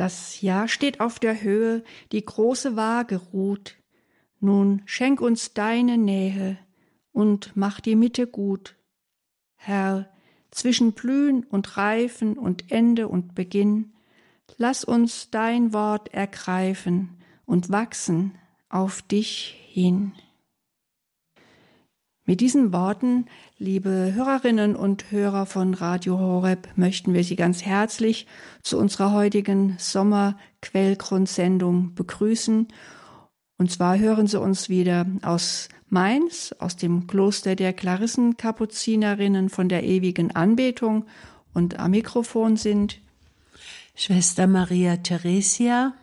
Das Jahr steht auf der Höhe, die große Waage ruht. Nun schenk uns deine Nähe und mach die Mitte gut. Herr, zwischen Blühen und Reifen und Ende und Beginn, lass uns dein Wort ergreifen und wachsen auf dich hin. Mit diesen Worten, liebe Hörerinnen und Hörer von Radio Horeb, möchten wir Sie ganz herzlich zu unserer heutigen Sommerquellgrundsendung begrüßen. Und zwar hören Sie uns wieder aus Mainz, aus dem Kloster der Klarissenkapuzinerinnen von der ewigen Anbetung. Und am Mikrofon sind Schwester Maria Theresia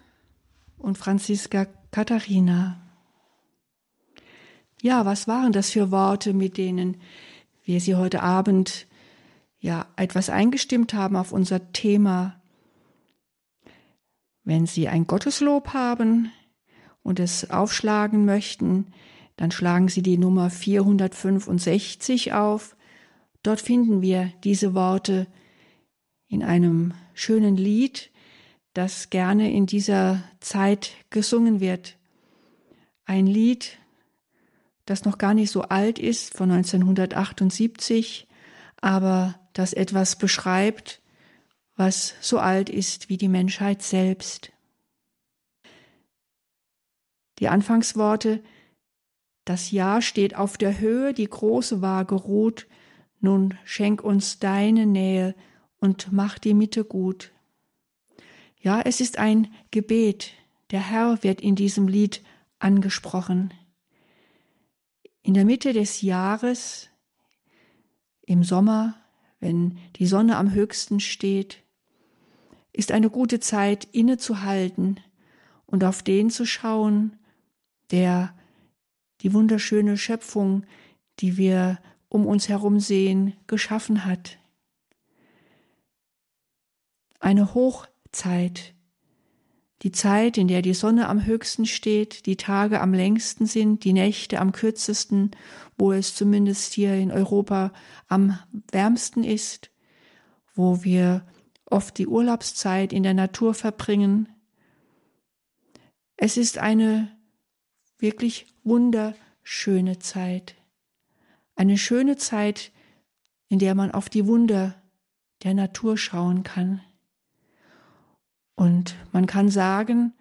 und Franziska Katharina. Ja, was waren das für Worte, mit denen wir Sie heute Abend ja etwas eingestimmt haben auf unser Thema? Wenn Sie ein Gotteslob haben und es aufschlagen möchten, dann schlagen Sie die Nummer 465 auf. Dort finden wir diese Worte in einem schönen Lied, das gerne in dieser Zeit gesungen wird. Ein Lied, das noch gar nicht so alt ist, von 1978, aber das etwas beschreibt, was so alt ist wie die Menschheit selbst. Die Anfangsworte Das Jahr steht auf der Höhe, die große Waage ruht, nun schenk uns deine Nähe und mach die Mitte gut. Ja, es ist ein Gebet. Der Herr wird in diesem Lied angesprochen. In der Mitte des Jahres, im Sommer, wenn die Sonne am höchsten steht, ist eine gute Zeit innezuhalten und auf den zu schauen, der die wunderschöne Schöpfung, die wir um uns herum sehen, geschaffen hat. Eine Hochzeit, die Zeit, in der die Sonne am höchsten steht, die Tage am längsten sind, die Nächte am kürzesten, wo es zumindest hier in Europa am wärmsten ist, wo wir oft die Urlaubszeit in der Natur verbringen. Es ist eine wirklich wunderschöne Zeit. Eine schöne Zeit, in der man auf die Wunder der Natur schauen kann. Und man kann sagen,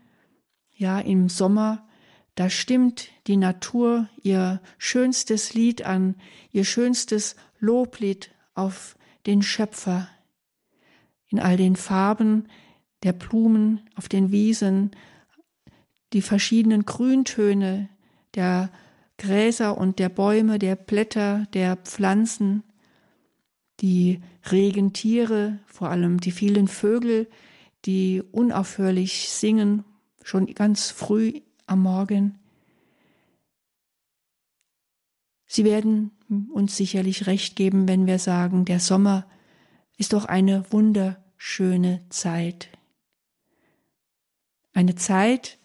ja, im Sommer, da stimmt die Natur ihr schönstes Lied an, ihr schönstes Loblied auf den Schöpfer. In all den Farben der Blumen auf den Wiesen, die verschiedenen Grüntöne der Gräser und der Bäume, der Blätter, der Pflanzen, die regen Tiere, vor allem die vielen Vögel, die unaufhörlich singen, schon ganz früh am Morgen. Sie werden uns sicherlich recht geben, wenn wir sagen, der Sommer ist doch eine wunderschöne Zeit. Eine Zeit,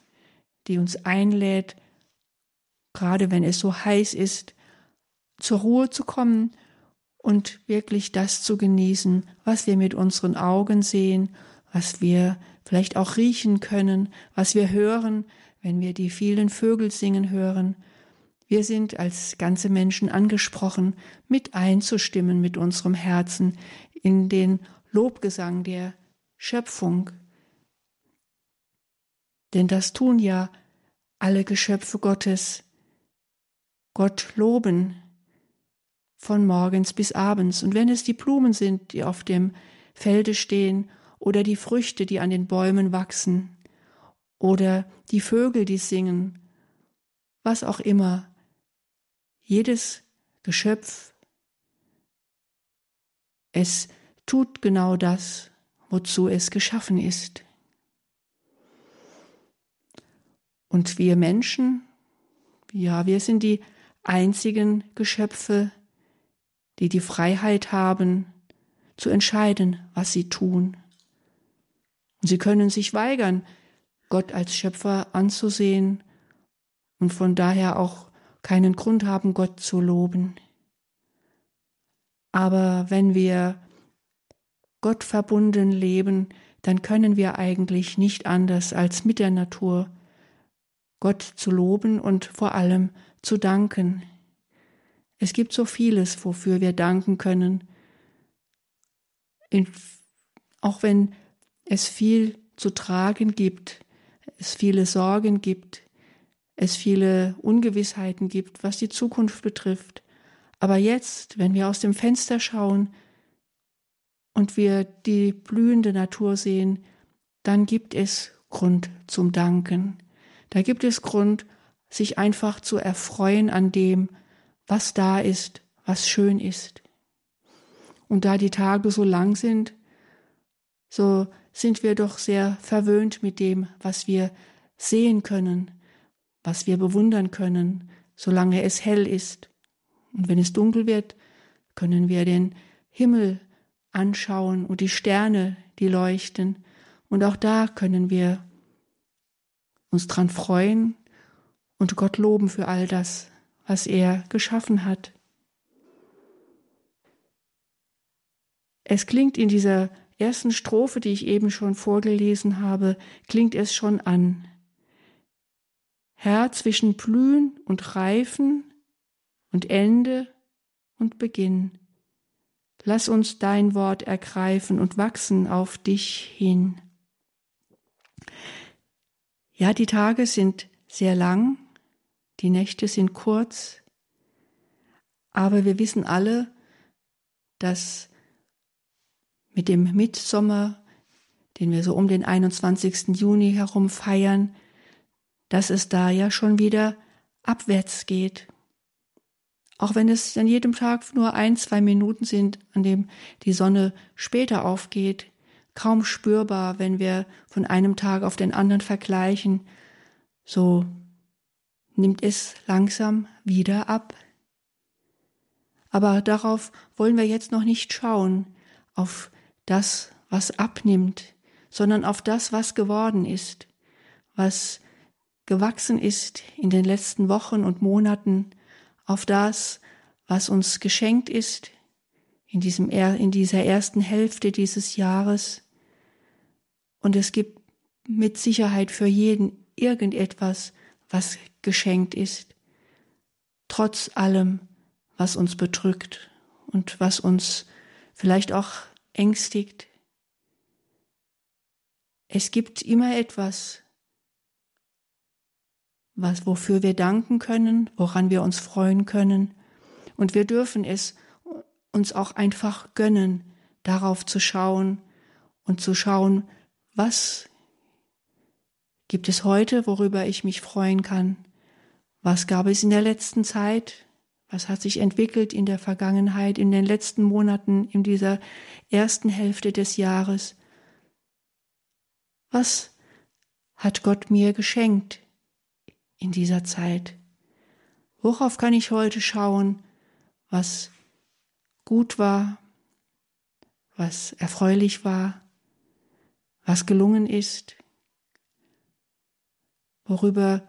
die uns einlädt, gerade wenn es so heiß ist, zur Ruhe zu kommen und wirklich das zu genießen, was wir mit unseren Augen sehen was wir vielleicht auch riechen können, was wir hören, wenn wir die vielen Vögel singen hören. Wir sind als ganze Menschen angesprochen, mit einzustimmen mit unserem Herzen in den Lobgesang der Schöpfung. Denn das tun ja alle Geschöpfe Gottes. Gott loben von morgens bis abends. Und wenn es die Blumen sind, die auf dem Felde stehen oder die Früchte, die an den Bäumen wachsen oder die Vögel, die singen, was auch immer. Jedes Geschöpf, es tut genau das, wozu es geschaffen ist. Und wir Menschen, ja, wir sind die einzigen Geschöpfe, die die Freiheit haben, zu entscheiden, was sie tun. Sie können sich weigern, Gott als Schöpfer anzusehen und von daher auch keinen Grund haben, Gott zu loben. Aber wenn wir Gott verbunden leben, dann können wir eigentlich nicht anders als mit der Natur Gott zu loben und vor allem zu danken. Es gibt so vieles, wofür wir danken können. In, auch wenn es viel zu tragen gibt, es viele Sorgen gibt, es viele Ungewissheiten gibt, was die Zukunft betrifft. Aber jetzt, wenn wir aus dem Fenster schauen und wir die blühende Natur sehen, dann gibt es Grund zum Danken. Da gibt es Grund, sich einfach zu erfreuen an dem, was da ist, was schön ist. Und da die Tage so lang sind, so sind wir doch sehr verwöhnt mit dem, was wir sehen können, was wir bewundern können, solange es hell ist. Und wenn es dunkel wird, können wir den Himmel anschauen und die Sterne, die leuchten. Und auch da können wir uns dran freuen und Gott loben für all das, was er geschaffen hat. Es klingt in dieser ersten Strophe, die ich eben schon vorgelesen habe, klingt es schon an. Herr, zwischen Blühen und Reifen und Ende und Beginn, lass uns dein Wort ergreifen und wachsen auf dich hin. Ja, die Tage sind sehr lang, die Nächte sind kurz, aber wir wissen alle, dass mit dem Mitsommer, den wir so um den 21. Juni herum feiern, dass es da ja schon wieder abwärts geht. Auch wenn es an jedem Tag nur ein, zwei Minuten sind, an dem die Sonne später aufgeht, kaum spürbar, wenn wir von einem Tag auf den anderen vergleichen, so nimmt es langsam wieder ab. Aber darauf wollen wir jetzt noch nicht schauen, auf das, was abnimmt, sondern auf das, was geworden ist, was gewachsen ist in den letzten Wochen und Monaten, auf das, was uns geschenkt ist in, diesem, in dieser ersten Hälfte dieses Jahres. Und es gibt mit Sicherheit für jeden irgendetwas, was geschenkt ist, trotz allem, was uns bedrückt und was uns vielleicht auch ängstigt. Es gibt immer etwas, was, wofür wir danken können, woran wir uns freuen können. Und wir dürfen es uns auch einfach gönnen, darauf zu schauen und zu schauen, was gibt es heute, worüber ich mich freuen kann? Was gab es in der letzten Zeit? Was hat sich entwickelt in der Vergangenheit, in den letzten Monaten, in dieser ersten Hälfte des Jahres? Was hat Gott mir geschenkt in dieser Zeit? Worauf kann ich heute schauen, was gut war, was erfreulich war, was gelungen ist, worüber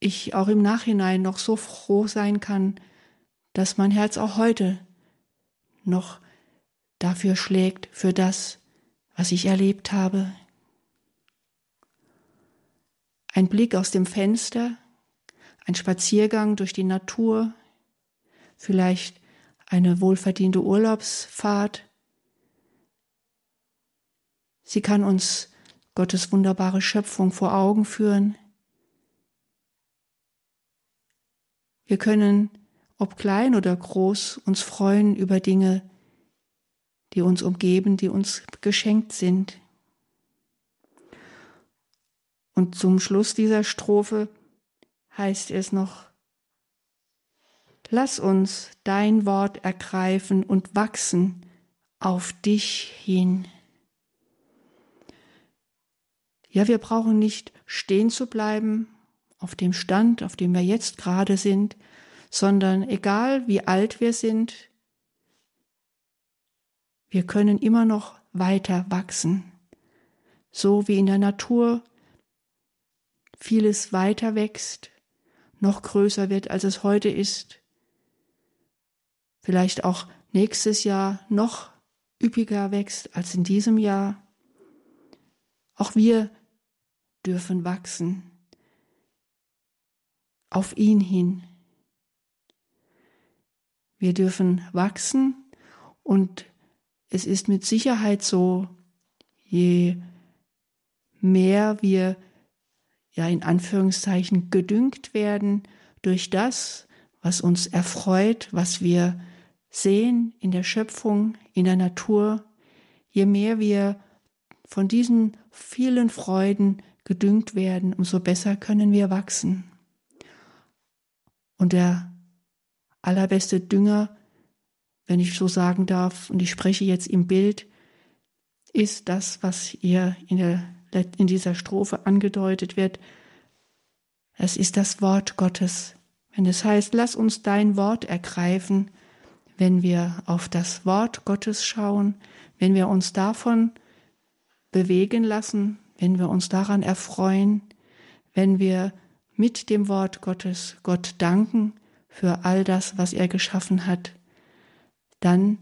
ich auch im Nachhinein noch so froh sein kann, dass mein Herz auch heute noch dafür schlägt, für das, was ich erlebt habe. Ein Blick aus dem Fenster, ein Spaziergang durch die Natur, vielleicht eine wohlverdiente Urlaubsfahrt. Sie kann uns Gottes wunderbare Schöpfung vor Augen führen, Wir können, ob klein oder groß, uns freuen über Dinge, die uns umgeben, die uns geschenkt sind. Und zum Schluss dieser Strophe heißt es noch, Lass uns dein Wort ergreifen und wachsen auf dich hin. Ja, wir brauchen nicht stehen zu bleiben auf dem Stand, auf dem wir jetzt gerade sind, sondern egal wie alt wir sind, wir können immer noch weiter wachsen, so wie in der Natur vieles weiter wächst, noch größer wird, als es heute ist, vielleicht auch nächstes Jahr noch üppiger wächst als in diesem Jahr. Auch wir dürfen wachsen auf ihn hin. Wir dürfen wachsen und es ist mit Sicherheit so, je mehr wir ja in Anführungszeichen gedüngt werden durch das, was uns erfreut, was wir sehen in der Schöpfung, in der Natur, je mehr wir von diesen vielen Freuden gedüngt werden, umso besser können wir wachsen. Und der allerbeste Dünger, wenn ich so sagen darf, und ich spreche jetzt im Bild, ist das, was ihr in, der, in dieser Strophe angedeutet wird. Es ist das Wort Gottes. Wenn es heißt, lass uns dein Wort ergreifen, wenn wir auf das Wort Gottes schauen, wenn wir uns davon bewegen lassen, wenn wir uns daran erfreuen, wenn wir mit dem Wort Gottes Gott danken für all das, was er geschaffen hat, dann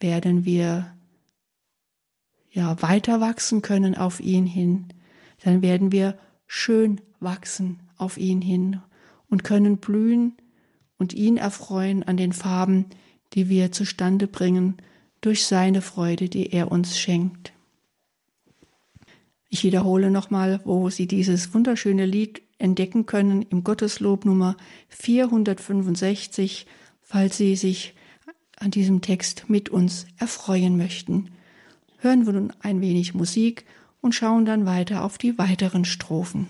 werden wir ja weiter wachsen können auf ihn hin, dann werden wir schön wachsen auf ihn hin und können blühen und ihn erfreuen an den Farben, die wir zustande bringen durch seine Freude, die er uns schenkt. Ich wiederhole nochmal, wo Sie dieses wunderschöne Lied entdecken können im Gotteslob Nummer 465, falls Sie sich an diesem Text mit uns erfreuen möchten. Hören wir nun ein wenig Musik und schauen dann weiter auf die weiteren Strophen.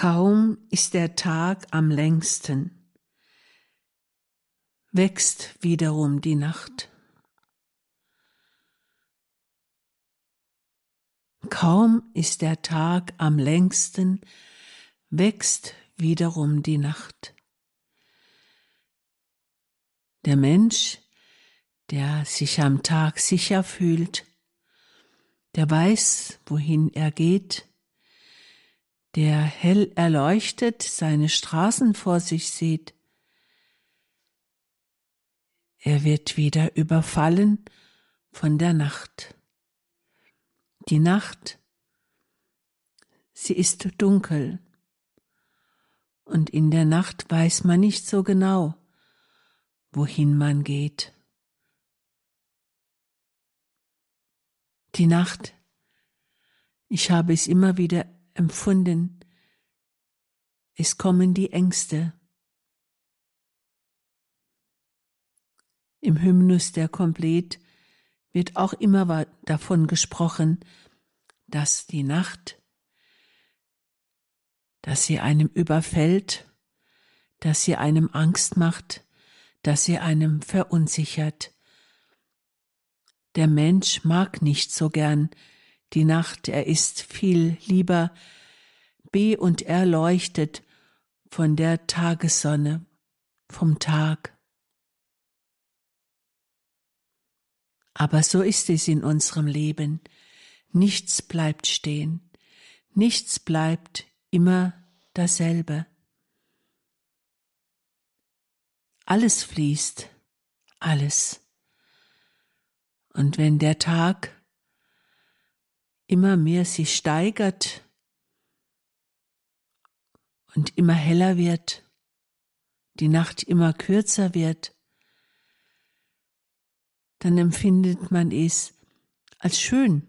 Kaum ist der Tag am längsten, wächst wiederum die Nacht. Kaum ist der Tag am längsten, wächst wiederum die Nacht. Der Mensch, der sich am Tag sicher fühlt, der weiß, wohin er geht, der hell erleuchtet seine Straßen vor sich sieht. Er wird wieder überfallen von der Nacht. Die Nacht, sie ist dunkel, und in der Nacht weiß man nicht so genau, wohin man geht. Die Nacht, ich habe es immer wieder empfunden. Es kommen die Ängste. Im Hymnus der Komplet wird auch immer davon gesprochen, dass die Nacht, dass sie einem überfällt, dass sie einem Angst macht, dass sie einem verunsichert. Der Mensch mag nicht so gern die Nacht, er ist viel lieber be und erleuchtet von der Tagessonne, vom Tag. Aber so ist es in unserem Leben. Nichts bleibt stehen. Nichts bleibt immer dasselbe. Alles fließt, alles. Und wenn der Tag immer mehr sich steigert und immer heller wird, die Nacht immer kürzer wird, dann empfindet man es als schön.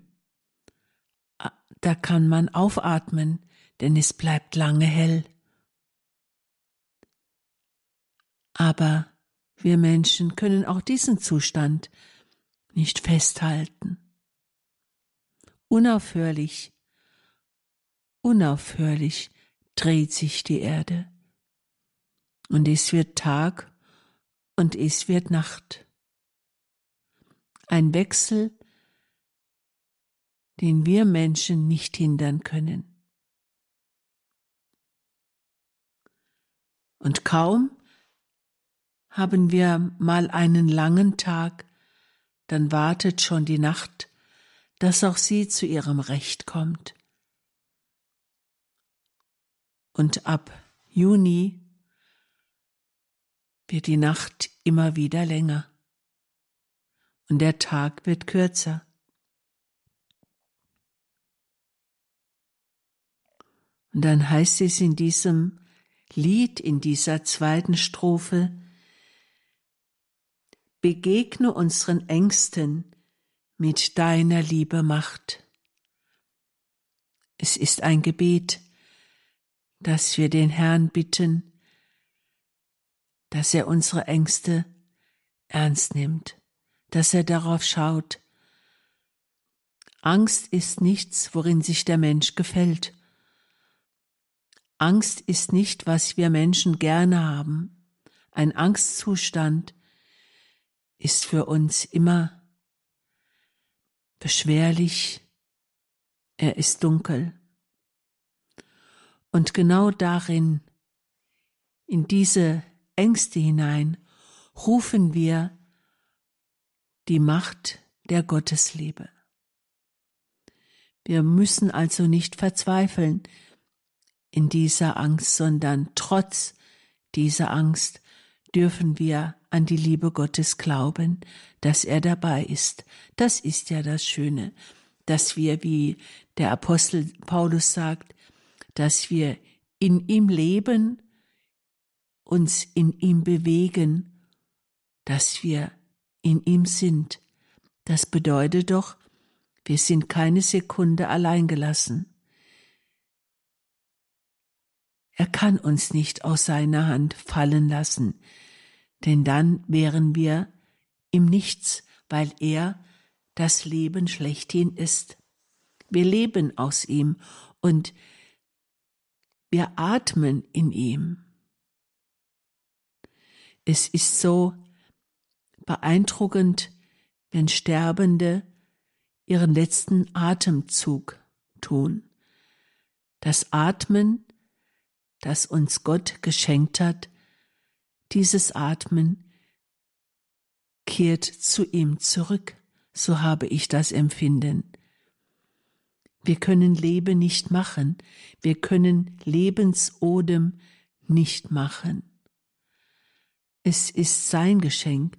Da kann man aufatmen, denn es bleibt lange hell. Aber wir Menschen können auch diesen Zustand nicht festhalten. Unaufhörlich, unaufhörlich dreht sich die Erde. Und es wird Tag und es wird Nacht. Ein Wechsel, den wir Menschen nicht hindern können. Und kaum haben wir mal einen langen Tag, dann wartet schon die Nacht, dass auch sie zu ihrem Recht kommt. Und ab Juni wird die Nacht immer wieder länger und der Tag wird kürzer. Und dann heißt es in diesem Lied, in dieser zweiten Strophe, begegne unseren Ängsten mit deiner Liebe Macht. Es ist ein Gebet, dass wir den Herrn bitten, dass er unsere Ängste ernst nimmt, dass er darauf schaut. Angst ist nichts, worin sich der Mensch gefällt. Angst ist nicht, was wir Menschen gerne haben. Ein Angstzustand ist für uns immer beschwerlich, er ist dunkel. Und genau darin, in diese Ängste hinein, rufen wir die Macht der Gottesliebe. Wir müssen also nicht verzweifeln in dieser Angst, sondern trotz dieser Angst dürfen wir an die Liebe Gottes glauben, dass er dabei ist. Das ist ja das Schöne, dass wir, wie der Apostel Paulus sagt, dass wir in ihm leben, uns in ihm bewegen, dass wir in ihm sind. Das bedeutet doch, wir sind keine Sekunde allein gelassen. Er kann uns nicht aus seiner Hand fallen lassen denn dann wären wir im Nichts, weil er das Leben schlechthin ist. Wir leben aus ihm und wir atmen in ihm. Es ist so beeindruckend, wenn Sterbende ihren letzten Atemzug tun. Das Atmen, das uns Gott geschenkt hat, dieses Atmen kehrt zu ihm zurück, so habe ich das Empfinden. Wir können Leben nicht machen, wir können Lebensodem nicht machen. Es ist sein Geschenk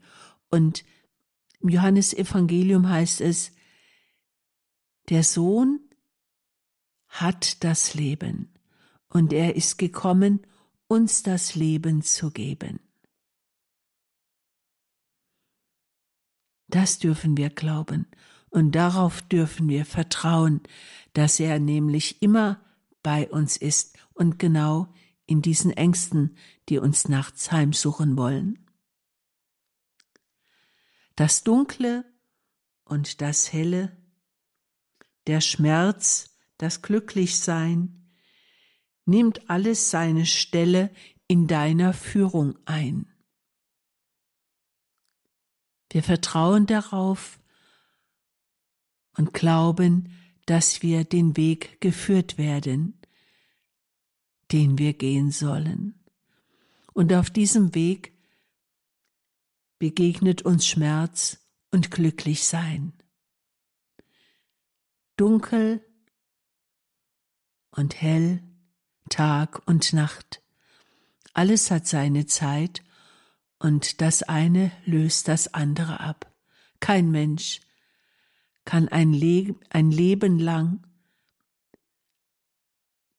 und im Johannesevangelium heißt es, der Sohn hat das Leben und er ist gekommen, uns das Leben zu geben. Das dürfen wir glauben und darauf dürfen wir vertrauen, dass er nämlich immer bei uns ist und genau in diesen Ängsten, die uns nachts heimsuchen wollen. Das Dunkle und das Helle, der Schmerz, das Glücklichsein, nimmt alles seine Stelle in deiner Führung ein. Wir vertrauen darauf und glauben, dass wir den Weg geführt werden, den wir gehen sollen. Und auf diesem Weg begegnet uns Schmerz und Glücklichsein. Dunkel und hell Tag und Nacht. Alles hat seine Zeit und das eine löst das andere ab. Kein Mensch kann ein, Le ein Leben lang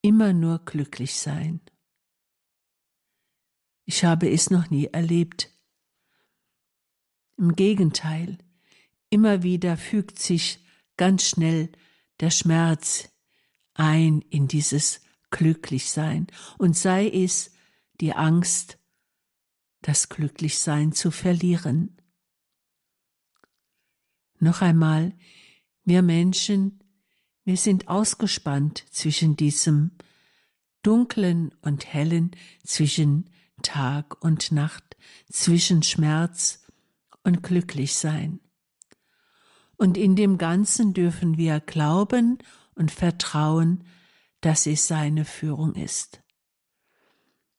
immer nur glücklich sein. Ich habe es noch nie erlebt. Im Gegenteil, immer wieder fügt sich ganz schnell der Schmerz ein in dieses Glücklichsein und sei es die Angst, das Glücklichsein zu verlieren. Noch einmal, wir Menschen, wir sind ausgespannt zwischen diesem dunklen und hellen, zwischen Tag und Nacht, zwischen Schmerz und Glücklichsein. Und in dem Ganzen dürfen wir glauben und vertrauen, dass es seine Führung ist.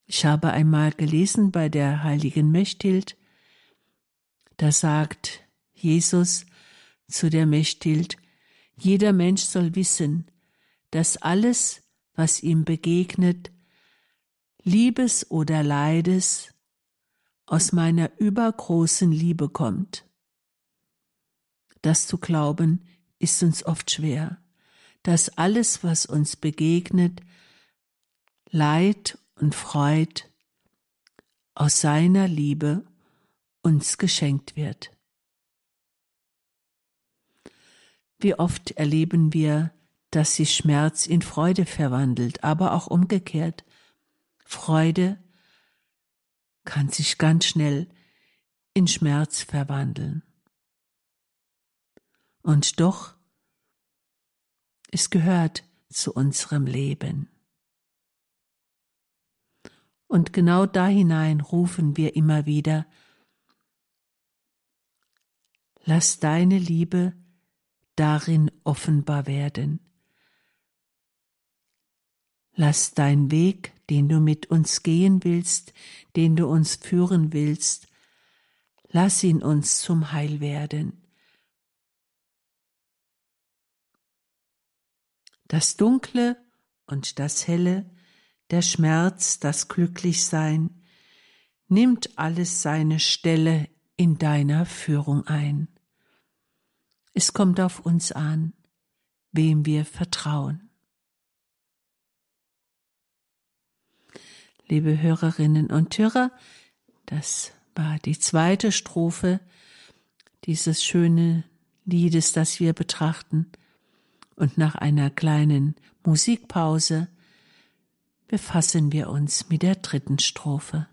Ich habe einmal gelesen bei der heiligen Mechthild, da sagt Jesus zu der Mechthild, jeder Mensch soll wissen, dass alles, was ihm begegnet, Liebes oder Leides, aus meiner übergroßen Liebe kommt. Das zu glauben ist uns oft schwer, dass alles, was uns begegnet, Leid und Freud aus seiner Liebe uns geschenkt wird. Wie oft erleben wir, dass sich Schmerz in Freude verwandelt, aber auch umgekehrt. Freude kann sich ganz schnell in Schmerz verwandeln. Und doch, es gehört zu unserem Leben. Und genau da hinein rufen wir immer wieder, lass deine Liebe darin offenbar werden. Lass dein Weg, den du mit uns gehen willst, den du uns führen willst, lass ihn uns zum Heil werden. Das Dunkle und das Helle, der Schmerz, das Glücklichsein, nimmt alles seine Stelle in deiner Führung ein. Es kommt auf uns an, wem wir vertrauen. Liebe Hörerinnen und Hörer, das war die zweite Strophe dieses schönen Liedes, das wir betrachten. Und nach einer kleinen Musikpause befassen wir uns mit der dritten Strophe.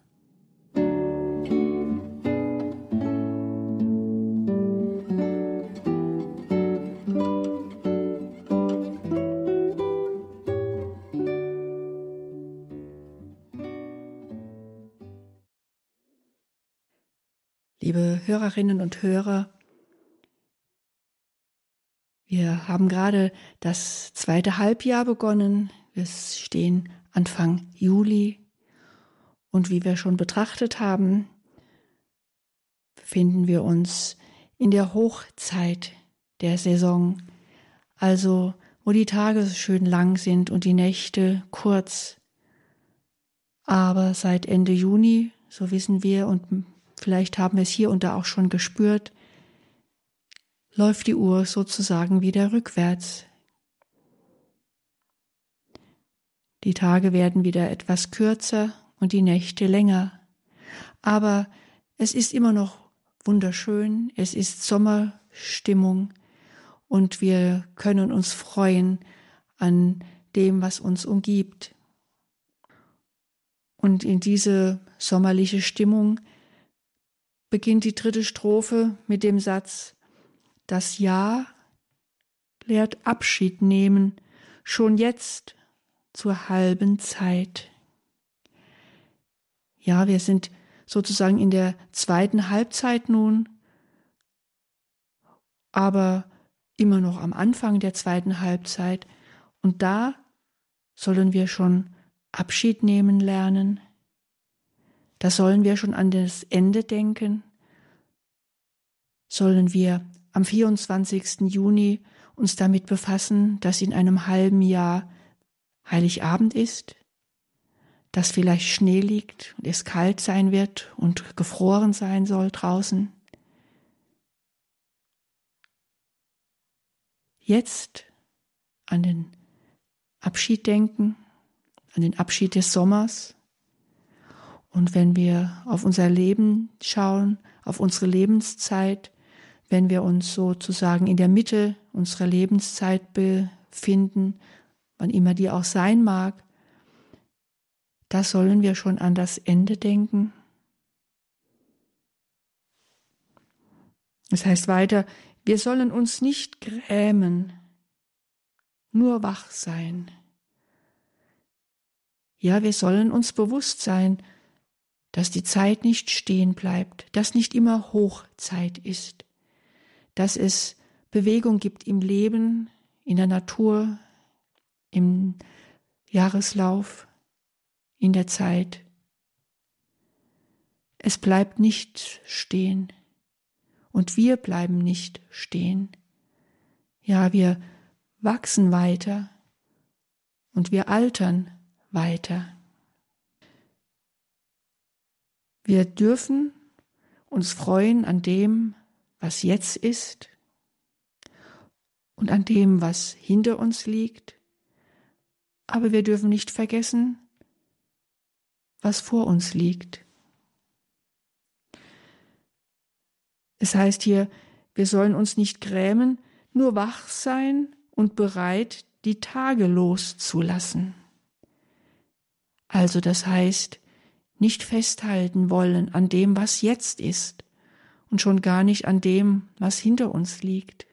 Liebe Hörerinnen und Hörer, wir haben gerade das zweite Halbjahr begonnen. Wir stehen Anfang Juli. Und wie wir schon betrachtet haben, befinden wir uns in der Hochzeit der Saison, also wo die Tage schön lang sind und die Nächte kurz. Aber seit Ende Juni, so wissen wir und vielleicht haben wir es hier und da auch schon gespürt, läuft die Uhr sozusagen wieder rückwärts. Die Tage werden wieder etwas kürzer und die Nächte länger. Aber es ist immer noch wunderschön, es ist Sommerstimmung und wir können uns freuen an dem, was uns umgibt. Und in diese sommerliche Stimmung beginnt die dritte Strophe mit dem Satz, das Ja lehrt Abschied nehmen, schon jetzt zur halben Zeit. Ja, wir sind sozusagen in der zweiten Halbzeit nun, aber immer noch am Anfang der zweiten Halbzeit. Und da sollen wir schon Abschied nehmen lernen. Da sollen wir schon an das Ende denken. Sollen wir am 24. Juni uns damit befassen, dass in einem halben Jahr Heiligabend ist, dass vielleicht Schnee liegt und es kalt sein wird und gefroren sein soll draußen. jetzt an den Abschied denken, an den Abschied des Sommers. Und wenn wir auf unser Leben schauen, auf unsere Lebenszeit, wenn wir uns sozusagen in der Mitte unserer Lebenszeit befinden, wann immer die auch sein mag, da sollen wir schon an das Ende denken. Es heißt weiter, wir sollen uns nicht grämen, nur wach sein. Ja, wir sollen uns bewusst sein, dass die Zeit nicht stehen bleibt, dass nicht immer Hochzeit ist, dass es Bewegung gibt im Leben, in der Natur, im Jahreslauf, in der Zeit. Es bleibt nicht stehen und wir bleiben nicht stehen. Ja, wir wachsen weiter und wir altern weiter. Wir dürfen uns freuen an dem, was jetzt ist und an dem, was hinter uns liegt, aber wir dürfen nicht vergessen, was vor uns liegt. Es heißt hier, wir sollen uns nicht grämen, nur wach sein und bereit, die Tage loszulassen. Also das heißt, nicht festhalten wollen an dem, was jetzt ist und schon gar nicht an dem, was hinter uns liegt.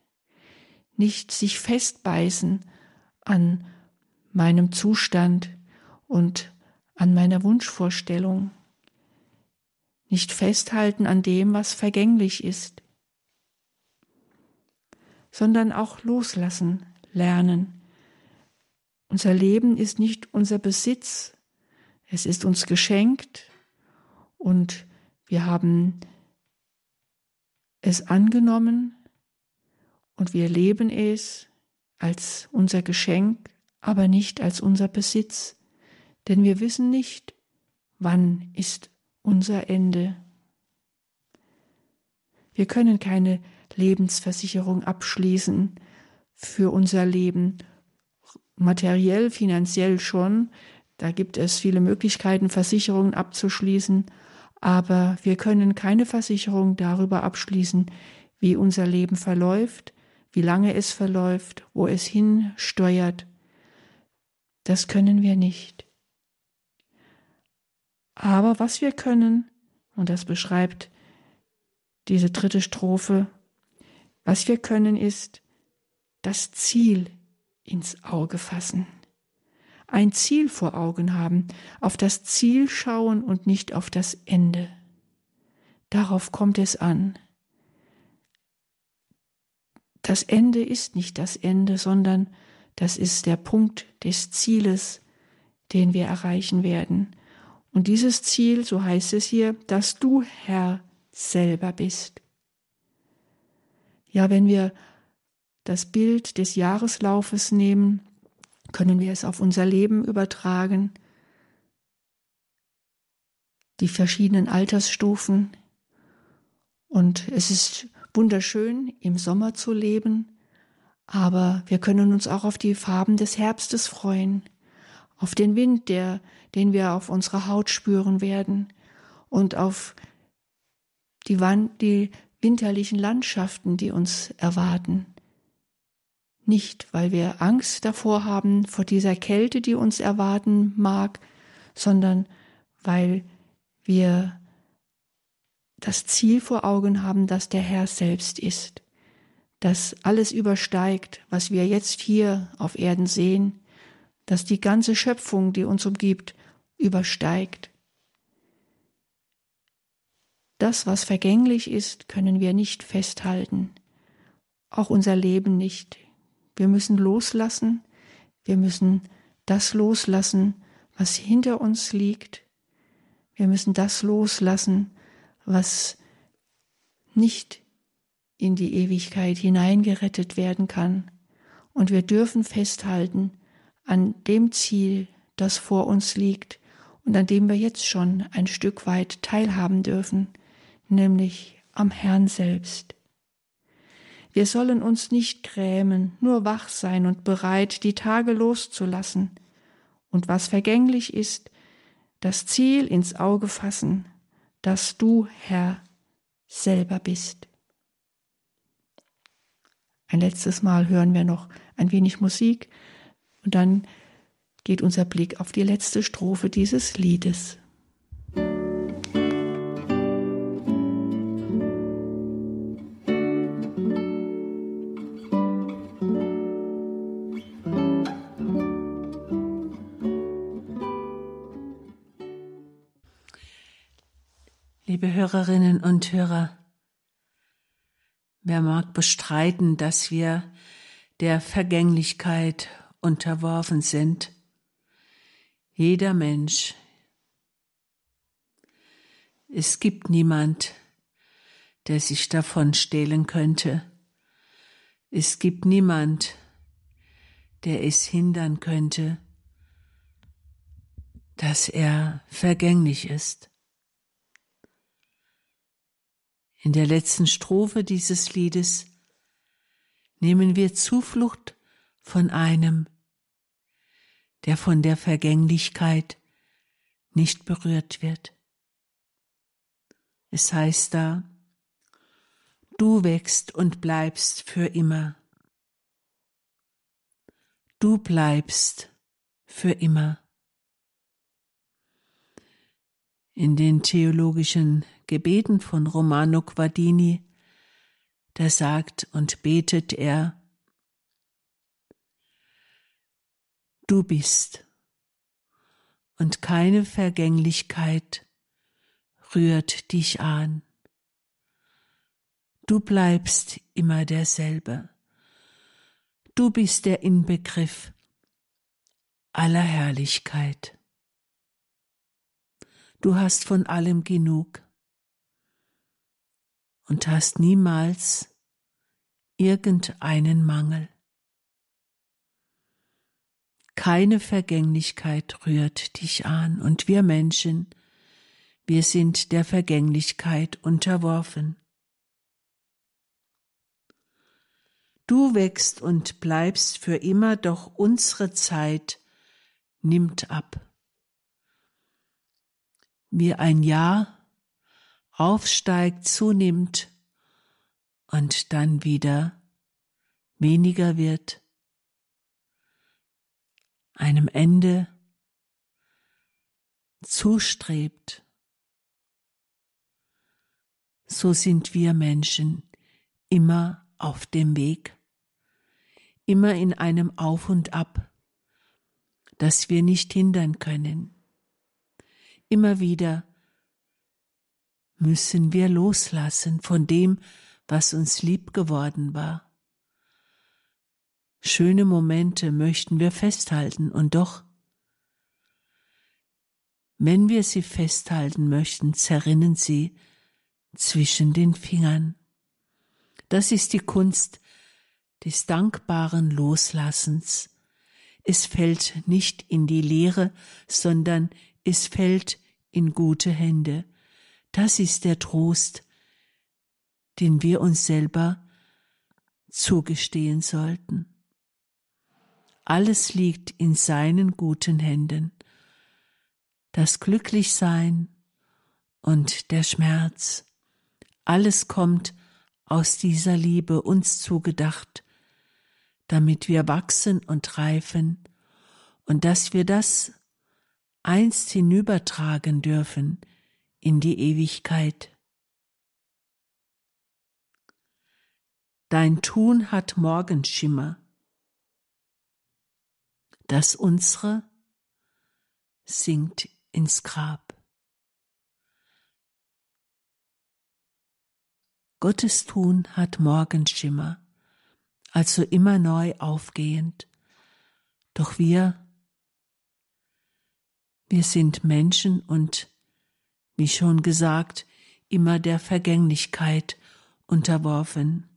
Nicht sich festbeißen an meinem Zustand und an meiner Wunschvorstellung. Nicht festhalten an dem, was vergänglich ist sondern auch loslassen lernen. Unser Leben ist nicht unser Besitz, es ist uns geschenkt und wir haben es angenommen und wir leben es als unser Geschenk, aber nicht als unser Besitz, denn wir wissen nicht, wann ist unser Ende. Wir können keine Lebensversicherung abschließen für unser Leben. Materiell, finanziell schon. Da gibt es viele Möglichkeiten, Versicherungen abzuschließen. Aber wir können keine Versicherung darüber abschließen, wie unser Leben verläuft, wie lange es verläuft, wo es hinsteuert. Das können wir nicht. Aber was wir können, und das beschreibt diese dritte Strophe, was wir können, ist das Ziel ins Auge fassen. Ein Ziel vor Augen haben, auf das Ziel schauen und nicht auf das Ende. Darauf kommt es an. Das Ende ist nicht das Ende, sondern das ist der Punkt des Zieles, den wir erreichen werden. Und dieses Ziel, so heißt es hier, dass du Herr selber bist. Ja, wenn wir das Bild des Jahreslaufes nehmen, können wir es auf unser Leben übertragen, die verschiedenen Altersstufen. Und es ist wunderschön, im Sommer zu leben, aber wir können uns auch auf die Farben des Herbstes freuen, auf den Wind, der, den wir auf unserer Haut spüren werden und auf die, Wand, die winterlichen Landschaften, die uns erwarten. Nicht, weil wir Angst davor haben, vor dieser Kälte, die uns erwarten mag, sondern weil wir das Ziel vor Augen haben, dass der Herr selbst ist, dass alles übersteigt, was wir jetzt hier auf Erden sehen, dass die ganze Schöpfung, die uns umgibt, übersteigt das, was vergänglich ist, können wir nicht festhalten. Auch unser Leben nicht. Wir müssen loslassen. Wir müssen das loslassen, was hinter uns liegt. Wir müssen das loslassen, was nicht in die Ewigkeit hineingerettet werden kann. Und wir dürfen festhalten an dem Ziel, das vor uns liegt und an dem wir jetzt schon ein Stück weit teilhaben dürfen nämlich am Herrn selbst. Wir sollen uns nicht grämen, nur wach sein und bereit, die Tage loszulassen. Und was vergänglich ist, das Ziel ins Auge fassen, dass du, Herr, selber bist. Ein letztes Mal hören wir noch ein wenig Musik und dann geht unser Blick auf die letzte Strophe dieses Liedes. Liebe Hörerinnen und Hörer, wer mag bestreiten, dass wir der Vergänglichkeit unterworfen sind? Jeder Mensch. Es gibt niemand, der sich davon stehlen könnte. Es gibt niemand, der es hindern könnte, dass er vergänglich ist. In der letzten Strophe dieses Liedes nehmen wir Zuflucht von einem, der von der Vergänglichkeit nicht berührt wird. Es heißt da, du wächst und bleibst für immer. Du bleibst für immer. In den theologischen Gebeten von Romano Guardini, da sagt und betet er, Du bist und keine Vergänglichkeit rührt dich an. Du bleibst immer derselbe. Du bist der Inbegriff aller Herrlichkeit. Du hast von allem genug und hast niemals irgendeinen Mangel. Keine Vergänglichkeit rührt dich an und wir Menschen, wir sind der Vergänglichkeit unterworfen. Du wächst und bleibst für immer, doch unsere Zeit nimmt ab. Wie ein Jahr aufsteigt, zunimmt und dann wieder weniger wird, einem Ende zustrebt. So sind wir Menschen immer auf dem Weg, immer in einem Auf und Ab, das wir nicht hindern können. Immer wieder müssen wir loslassen von dem, was uns lieb geworden war. Schöne Momente möchten wir festhalten und doch, wenn wir sie festhalten möchten, zerrinnen sie zwischen den Fingern. Das ist die Kunst des dankbaren Loslassens. Es fällt nicht in die Leere, sondern es fällt in gute Hände. Das ist der Trost, den wir uns selber zugestehen sollten. Alles liegt in seinen guten Händen. Das Glücklichsein und der Schmerz, alles kommt aus dieser Liebe uns zugedacht, damit wir wachsen und reifen und dass wir das einst hinübertragen dürfen in die Ewigkeit. Dein Tun hat Morgenschimmer, das unsere sinkt ins Grab. Gottes Tun hat Morgenschimmer, also immer neu aufgehend. Doch wir, wir sind Menschen und wie schon gesagt, immer der Vergänglichkeit unterworfen.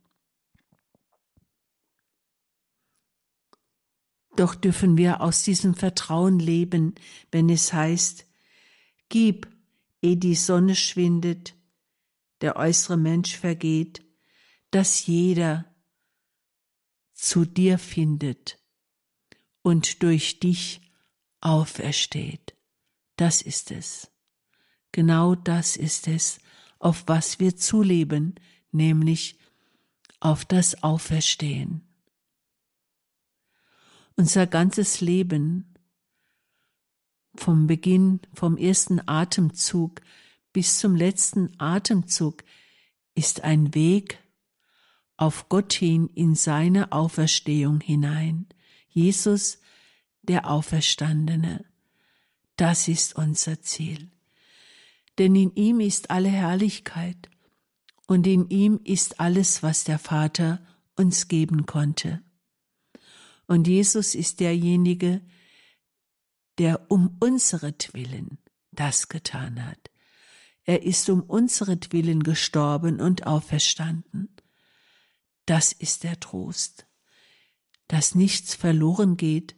Doch dürfen wir aus diesem Vertrauen leben, wenn es heißt, Gib, ehe die Sonne schwindet, der äußere Mensch vergeht, dass jeder zu dir findet und durch dich aufersteht. Das ist es. Genau das ist es, auf was wir zuleben, nämlich auf das Auferstehen. Unser ganzes Leben, vom Beginn, vom ersten Atemzug bis zum letzten Atemzug, ist ein Weg auf Gott hin in seine Auferstehung hinein. Jesus, der Auferstandene. Das ist unser Ziel. Denn in ihm ist alle Herrlichkeit und in ihm ist alles, was der Vater uns geben konnte. Und Jesus ist derjenige, der um unseretwillen das getan hat. Er ist um unseretwillen gestorben und auferstanden. Das ist der Trost, dass nichts verloren geht,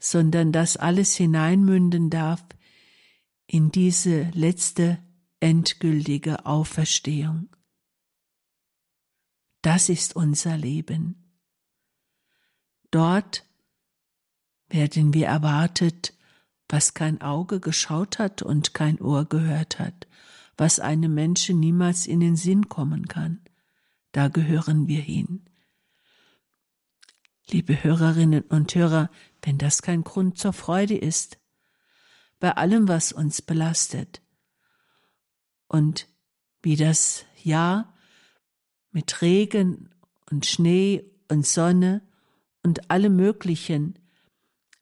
sondern dass alles hineinmünden darf in diese letzte endgültige Auferstehung. Das ist unser Leben. Dort werden wir erwartet, was kein Auge geschaut hat und kein Ohr gehört hat, was einem Menschen niemals in den Sinn kommen kann. Da gehören wir hin. Liebe Hörerinnen und Hörer, wenn das kein Grund zur Freude ist, bei allem, was uns belastet, und wie das Jahr mit Regen und Schnee und Sonne und allem Möglichen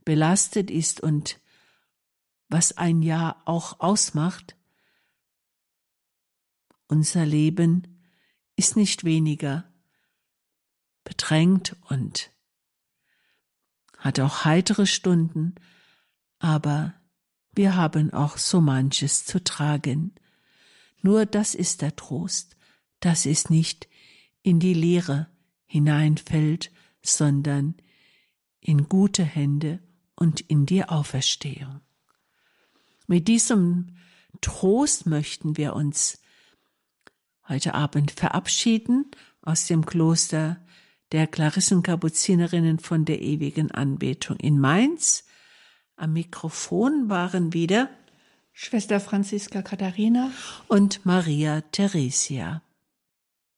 belastet ist und was ein Jahr auch ausmacht, unser Leben ist nicht weniger bedrängt und hat auch heitere Stunden, aber wir haben auch so manches zu tragen. Nur das ist der Trost, dass es nicht in die Leere hineinfällt, sondern in gute Hände und in die Auferstehung. Mit diesem Trost möchten wir uns heute Abend verabschieden aus dem Kloster der Klarissenkapuzinerinnen von der ewigen Anbetung in Mainz. Am Mikrofon waren wieder Schwester Franziska Katharina und Maria Theresia.